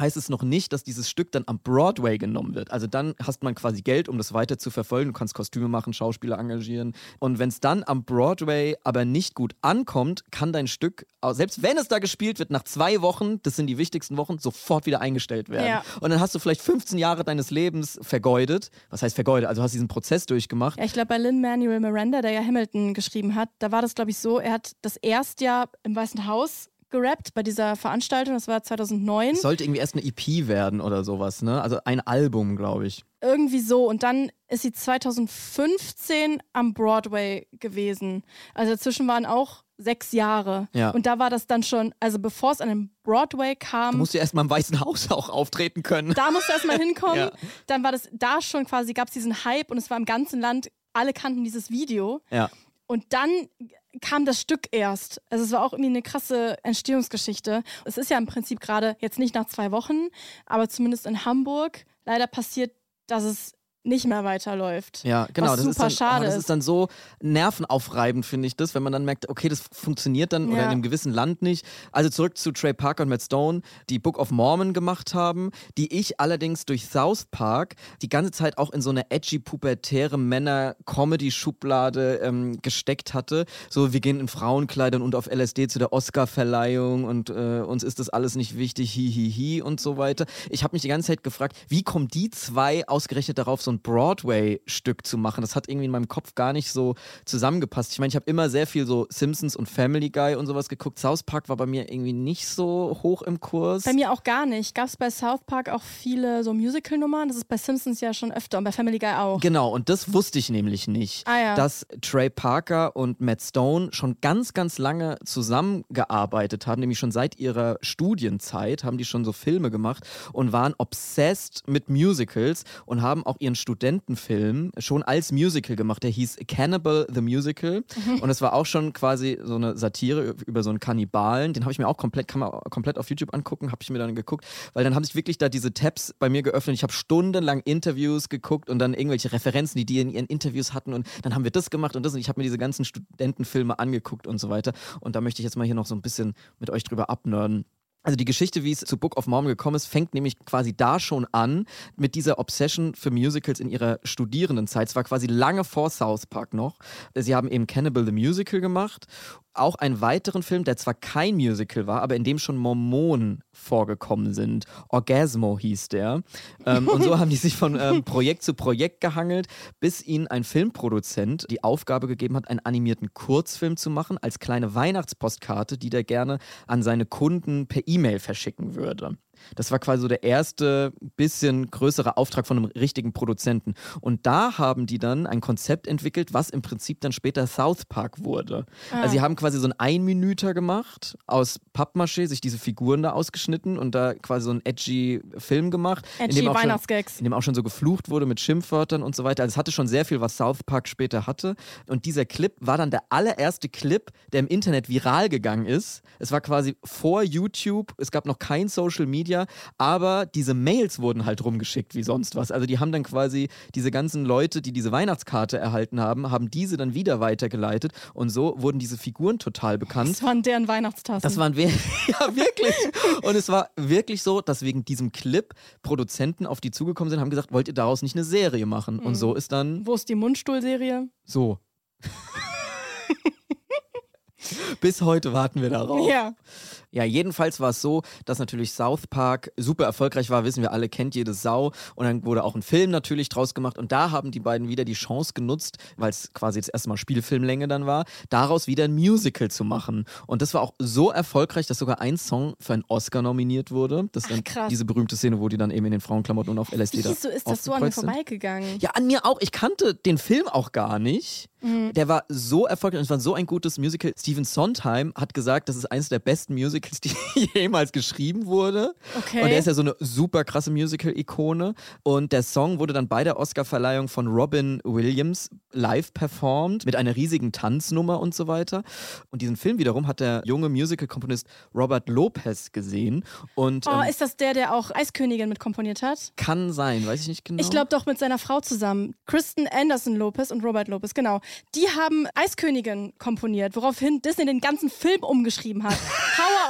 heißt es noch nicht, dass dieses Stück dann am Broadway genommen wird. Also dann hast man quasi Geld, um das weiter zu verfolgen. Du kannst Kostüme machen, Schauspieler engagieren. Und wenn es dann am Broadway aber nicht gut ankommt, kann dein Stück, selbst wenn es da gespielt wird, nach zwei Wochen, das sind die wichtigsten Wochen, sofort wieder eingestellt werden. Ja. Und dann hast du vielleicht 15 Jahre deines Lebens vergeudet. Was heißt vergeudet? Also hast diesen Prozess durchgemacht. Ja, ich glaube, bei Lin-Manuel Miranda, der ja Hamilton geschrieben hat, da war das, glaube ich, so, er hat das erste Jahr im Weißen Haus gerappt bei dieser Veranstaltung, das war 2009. Es sollte irgendwie erst eine EP werden oder sowas, ne? Also ein Album, glaube ich. Irgendwie so. Und dann ist sie 2015 am Broadway gewesen. Also dazwischen waren auch sechs Jahre. Ja. Und da war das dann schon, also bevor es an den Broadway kam, musst ja erst mal im Weißen Haus auch auftreten können. da musste erst mal *laughs* hinkommen. Ja. Dann war das da schon quasi, gab es diesen Hype und es war im ganzen Land, alle kannten dieses Video. Ja. Und dann kam das Stück erst. Also es war auch irgendwie eine krasse Entstehungsgeschichte. Es ist ja im Prinzip gerade jetzt nicht nach zwei Wochen, aber zumindest in Hamburg leider passiert, dass es nicht mehr weiterläuft. Ja, genau. Was das super ist dann, schade oh, das ist. dann so nervenaufreibend, finde ich das, wenn man dann merkt, okay, das funktioniert dann oder Ja. in einem gewissen Land nicht. Also zurück zu Trey Parker und Matt Stone, die Book of Mormon gemacht haben, die ich allerdings durch South Park die ganze Zeit auch in so eine edgy, pubertäre Männer-Comedy-Schublade ähm, gesteckt hatte. So, wir gehen in Frauenkleidern und auf LSD zu der Oscar-Verleihung und äh, uns ist das alles nicht wichtig, hi, hi, hi und so weiter. Ich habe mich die ganze Zeit gefragt, wie kommen die zwei ausgerechnet darauf, so so ein Broadway-Stück zu machen. Das hat irgendwie in meinem Kopf gar nicht so zusammengepasst. Ich meine, ich habe immer sehr viel so Simpsons und Family Guy und sowas geguckt. South Park war bei mir irgendwie nicht so hoch im Kurs. Bei mir auch gar nicht. Gab es bei South Park auch viele so Musical-Nummern? Das ist bei Simpsons ja schon öfter und bei Family Guy auch. Genau, und das wusste ich nämlich nicht, Ah, ja. dass Trey Parker und Matt Stone schon ganz, ganz lange zusammengearbeitet haben, nämlich schon seit ihrer Studienzeit haben die schon so Filme gemacht und waren obsessed mit Musicals und haben auch ihren Studentenfilm schon als Musical gemacht. Der hieß Cannibal the Musical Mhm. und es war auch schon quasi so eine Satire über so einen Kannibalen. Den habe ich mir auch komplett, kann man komplett auf YouTube angucken, habe ich mir dann geguckt, weil dann haben sich wirklich da diese Tabs bei mir geöffnet. Ich habe stundenlang Interviews geguckt und dann irgendwelche Referenzen, die die in ihren Interviews hatten und dann haben wir das gemacht und das und ich habe mir diese ganzen Studentenfilme angeguckt und so weiter. Und da möchte ich jetzt mal hier noch so ein bisschen mit euch drüber abnörden. Also die Geschichte, wie es zu Book of Mormon gekommen ist, fängt nämlich quasi da schon an mit dieser Obsession für Musicals in ihrer Studierendenzeit. Es war quasi lange vor South Park noch. Sie haben eben Cannibal the Musical gemacht. Auch einen weiteren Film, der zwar kein Musical war, aber in dem schon Mormonen vorgekommen sind. Orgasmo hieß der. Ähm, und so *laughs* haben die sich von ähm, Projekt zu Projekt gehangelt, bis ihnen ein Filmproduzent die Aufgabe gegeben hat, einen animierten Kurzfilm zu machen als kleine Weihnachtspostkarte, die der gerne an seine Kunden per E-Mail verschicken würde. Das war quasi so der erste bisschen größere Auftrag von einem richtigen Produzenten. Und da haben die dann ein Konzept entwickelt, was im Prinzip dann später South Park wurde. Ah. Also sie haben quasi so einen Einminüter gemacht, aus Pappmaché, sich diese Figuren da ausgeschnitten und da quasi so einen edgy Film gemacht. in Edgy dem auch schon- Weihnachtsgags. in dem auch schon so geflucht wurde mit Schimpfwörtern und so weiter. Also es hatte schon sehr viel, was South Park später hatte. Und dieser Clip war dann der allererste Clip, der im Internet viral gegangen ist. Es war quasi vor YouTube, es gab noch kein Social Media, aber diese Mails wurden halt rumgeschickt wie sonst was. Also die haben dann quasi diese ganzen Leute, die diese Weihnachtskarte erhalten haben, haben diese dann wieder weitergeleitet und so wurden diese Figuren total bekannt. Das waren deren Weihnachtstassen. Das waren wir *laughs* ja wirklich. Und es war wirklich so, dass wegen diesem Clip Produzenten auf die zugekommen sind, haben gesagt, wollt ihr daraus nicht eine Serie machen? Und Mhm. so ist dann Wo ist die Mundstuhl-Serie? so. *laughs* Bis heute warten wir darauf. Ja. Ja, jedenfalls war es so, dass natürlich South Park super erfolgreich war, wissen wir alle, kennt jede Sau. Und dann wurde auch ein Film natürlich draus gemacht. Und da haben die beiden wieder die Chance genutzt, weil es quasi jetzt erstmal Spielfilmlänge dann war, daraus wieder ein Musical zu machen. Und das war auch so erfolgreich, dass sogar ein Song für einen Oscar nominiert wurde. Das ist dann krass. diese berühmte Szene, wo die dann eben in den Frauenklamotten und auf LSD da Wieso ist das so an mir vorbeigegangen? Ja, an mir auch. Ich kannte den Film auch gar nicht. Mhm. Der war so erfolgreich und es war so ein gutes Musical. Steven Sondheim hat gesagt, das ist eines der besten Musicals, die *laughs* jemals geschrieben wurde. Okay. Und er ist ja so eine super krasse Musical-Ikone. Und der Song wurde dann bei der Oscarverleihung von Robin Williams live performt mit einer riesigen Tanznummer und so weiter. Und diesen Film wiederum hat der junge Musical-Komponist Robert Lopez gesehen. Und Oh, ähm, ist das der, der auch Eiskönigin mit komponiert hat? kann sein, weiß ich nicht genau. Ich glaube doch mit seiner Frau zusammen. Kristen Anderson Lopez und Robert Lopez, genau. Die haben Eiskönigin komponiert, woraufhin Disney den ganzen Film umgeschrieben hat. *laughs* Power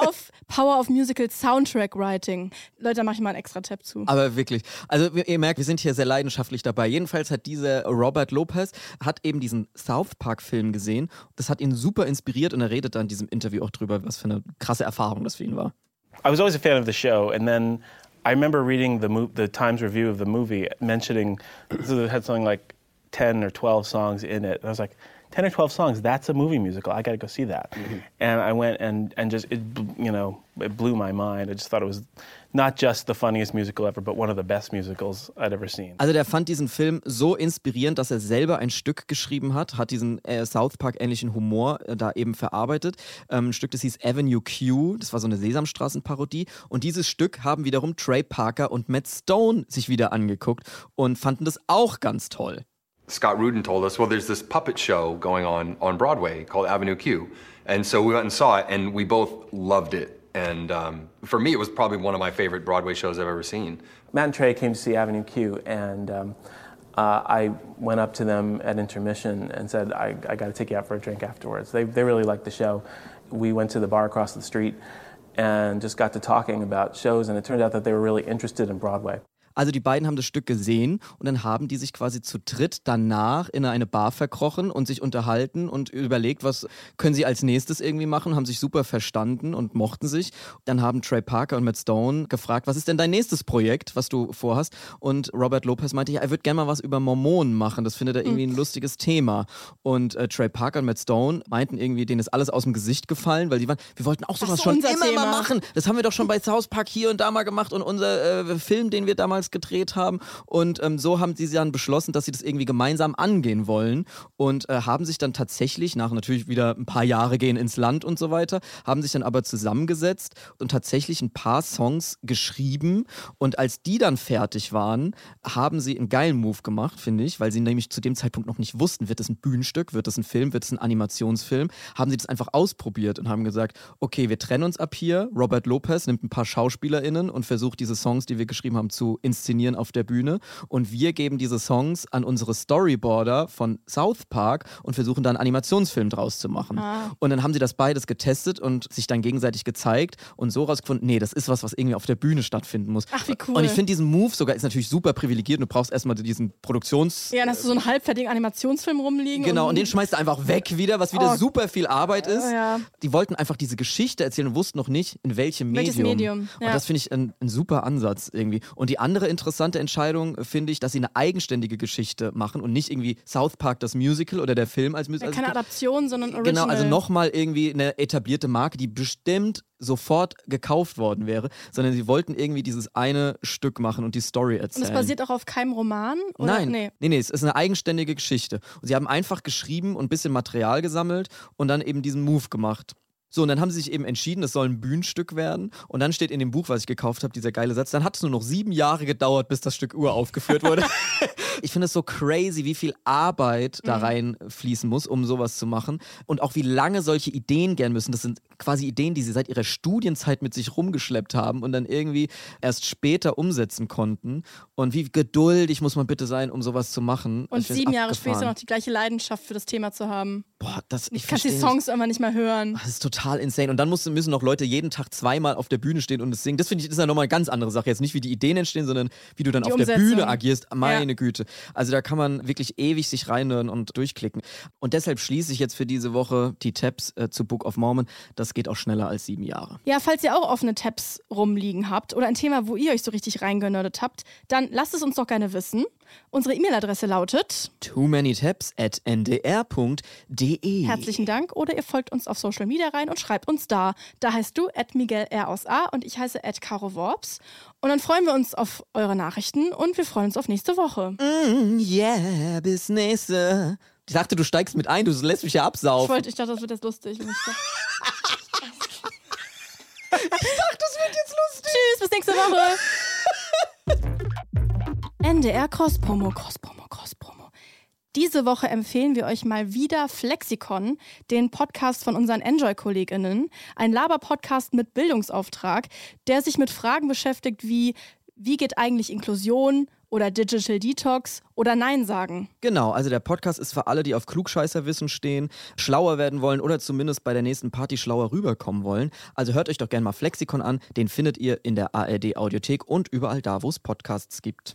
Power of Musical Soundtrack Writing. Leute, da mache ich mal einen extra Tab zu. Aber wirklich. Also wir- ihr merkt, wir sind hier sehr leidenschaftlich dabei. Jedenfalls hat dieser Robert Lopez hat eben diesen South Park Film gesehen. Das hat ihn super inspiriert und er redet dann in diesem Interview auch drüber, was für eine krasse Erfahrung das für ihn war. I was always a fan of the show, and then I remember reading the the Times review of the movie, mentioning so it had something like ten or twelve songs in it. And I was like, ten or twelve songs? That's a movie musical. I got to go see that. And I went and and just it you know it blew my mind. I just thought it was not just the funniest musical ever, but one of the best musicals I'd ever seen. Also der fand diesen Film so inspirierend, dass er selber ein Stück geschrieben hat, hat diesen äh, South Park ähnlichen Humor äh, da eben verarbeitet. Ähm, ein Stück, das hieß Avenue Q, das war so eine Sesamstraßenparodie. Und dieses Stück haben wiederum Trey Parker und Matt Stone sich wieder angeguckt und fanden das auch ganz toll. Scott Rudin told us, well, there's this puppet show going on on Broadway called Avenue Q. And so we went and saw it, and we both loved it. And um, for me, it was probably one of my favorite Broadway shows I've ever seen. Matt and Trey came to see Avenue Q, and um, uh, I went up to them at intermission and said, I, I got to take you out for a drink afterwards. They, they really liked the show. We went to the bar across the street and just got to talking about shows, and it turned out that they were really interested in Broadway. Also die beiden haben das Stück gesehen und dann haben die sich quasi zu dritt danach in eine Bar verkrochen und sich unterhalten und überlegt, was können sie als nächstes irgendwie machen, haben sich super verstanden und mochten sich. Dann haben Trey Parker und Matt Stone gefragt, was ist denn dein nächstes Projekt, was du vorhast? Und Robert Lopez meinte, ja, er würde gerne mal was über Mormonen machen. Das findet er irgendwie ein lustiges Thema. Und äh, Trey Parker und Matt Stone meinten irgendwie, denen ist alles aus dem Gesicht gefallen, weil die waren, wir wollten auch sowas schon immer Thema. mal machen. Das haben wir doch schon bei South Park hier und da mal gemacht und unser äh, Film, den wir damals gedreht haben. Und ähm, so haben sie dann beschlossen, dass sie das irgendwie gemeinsam angehen wollen und äh, haben sich dann tatsächlich, nach natürlich wieder ein paar Jahre gehen ins Land und so weiter, haben sich dann aber zusammengesetzt und tatsächlich ein paar Songs geschrieben. Und als die dann fertig waren, haben sie einen geilen Move gemacht, finde ich, weil sie nämlich zu dem Zeitpunkt noch nicht wussten, wird es ein Bühnenstück, wird es ein Film, wird es ein Animationsfilm, haben sie das einfach ausprobiert und haben gesagt, okay, wir trennen uns ab hier. Robert Lopez nimmt ein paar SchauspielerInnen und versucht diese Songs, die wir geschrieben haben, zu inszenieren auf der Bühne. Und wir geben diese Songs an unsere Storyboarder von South Park und versuchen dann einen Animationsfilm draus zu machen. Ah. Und dann haben sie das beides getestet und sich dann gegenseitig gezeigt und so rausgefunden, nee, das ist was, was irgendwie auf der Bühne stattfinden muss. Ach, wie cool. Und ich finde diesen Move sogar ist natürlich super privilegiert. Du brauchst erstmal diesen Produktions... Ja, dann hast du so einen halbfertigen Animationsfilm rumliegen. Genau, und den schmeißt du einfach weg wieder, was wieder Oh. super viel Arbeit ist. ja. Die wollten einfach diese Geschichte erzählen und wussten noch nicht, in welchem Welches Medium. Medium, ja. Und das finde ich ein, ein super Ansatz irgendwie. Und die andere interessante Entscheidung äh, finde ich, dass sie eine eigenständige Geschichte machen und nicht irgendwie South Park das Musical oder der Film als Ja, Musical. keine Adaption, sondern Original. Genau, also nochmal irgendwie eine etablierte Marke, die bestimmt sofort gekauft worden wäre, sondern sie wollten irgendwie dieses eine Stück machen und die Story Und erzählen. es basiert auch auf keinem Roman? Oder? Nein, Nee. nee. nee, es ist eine eigenständige Geschichte. Und sie haben einfach geschrieben und ein bisschen Material gesammelt und dann eben diesen Move gemacht. So, und dann haben sie sich eben entschieden, es soll ein Bühnenstück werden. Und dann steht in dem Buch, was ich gekauft habe, dieser geile Satz. Dann hat es nur noch sieben Jahre gedauert, bis das Stück uraufgeführt wurde. *laughs* ich finde es so crazy, wie viel Arbeit da Mhm. reinfließen muss, um sowas zu machen. Und auch wie lange solche Ideen gern müssen. Das sind quasi Ideen, die sie seit ihrer Studienzeit mit sich rumgeschleppt haben und dann irgendwie erst später umsetzen konnten. Und wie geduldig muss man bitte sein, um sowas zu machen. Und Ich find's sieben Jahre abgefahren. später noch die gleiche Leidenschaft für das Thema zu haben. Boah, das, ich Ich kann die Songs immer nicht mehr hören. Das ist total insane. Und dann müssen, müssen noch Leute jeden Tag zweimal auf der Bühne stehen und es singen. Das finde ich ist ja nochmal eine ganz andere Sache. Jetzt nicht, wie die Ideen entstehen, sondern wie du dann Die auf der Umsetzung. Bühne agierst. Meine Güte. Also da kann man wirklich ewig sich reinhören und durchklicken. Und deshalb schließe ich jetzt für diese Woche die Tabs äh, zu Book of Mormon. Das geht auch schneller als sieben Jahre. Ja, falls ihr auch offene Tabs rumliegen habt oder ein Thema, wo ihr euch so richtig reingenördet habt, dann lasst es uns doch gerne wissen. Unsere E-Mail-Adresse lautet Too many tabs at ndr.de. herzlichen Dank oder ihr folgt uns auf Social Media rein und schreibt uns da. Da heißt du at Miguel R aus A und ich heiße at Caro Worps. Und dann freuen wir uns auf eure Nachrichten und wir freuen uns auf nächste Woche. Mm, yeah, bis nächste. Ich dachte, du steigst mit ein, du lässt mich ja Ich, absaufen. wollte, ich dachte, das wird jetzt lustig. Ich *laughs* Ich dachte, das wird jetzt lustig. Tschüss, bis nächste Woche. NDR Cross-Promo, Cross-Promo, Cross-Promo. Diese Woche empfehlen wir euch mal wieder Flexikon, den Podcast von unseren Enjoy-KollegInnen. Ein Laber-Podcast mit Bildungsauftrag, der sich mit Fragen beschäftigt wie, wie geht eigentlich Inklusion oder Digital Detox oder Nein sagen? Genau, also der Podcast ist für alle, die auf Klugscheißerwissen stehen, schlauer werden wollen oder zumindest bei der nächsten Party schlauer rüberkommen wollen. Also hört euch doch gerne mal Flexikon an. Den findet ihr in der ARD Audiothek und überall da, wo es Podcasts gibt.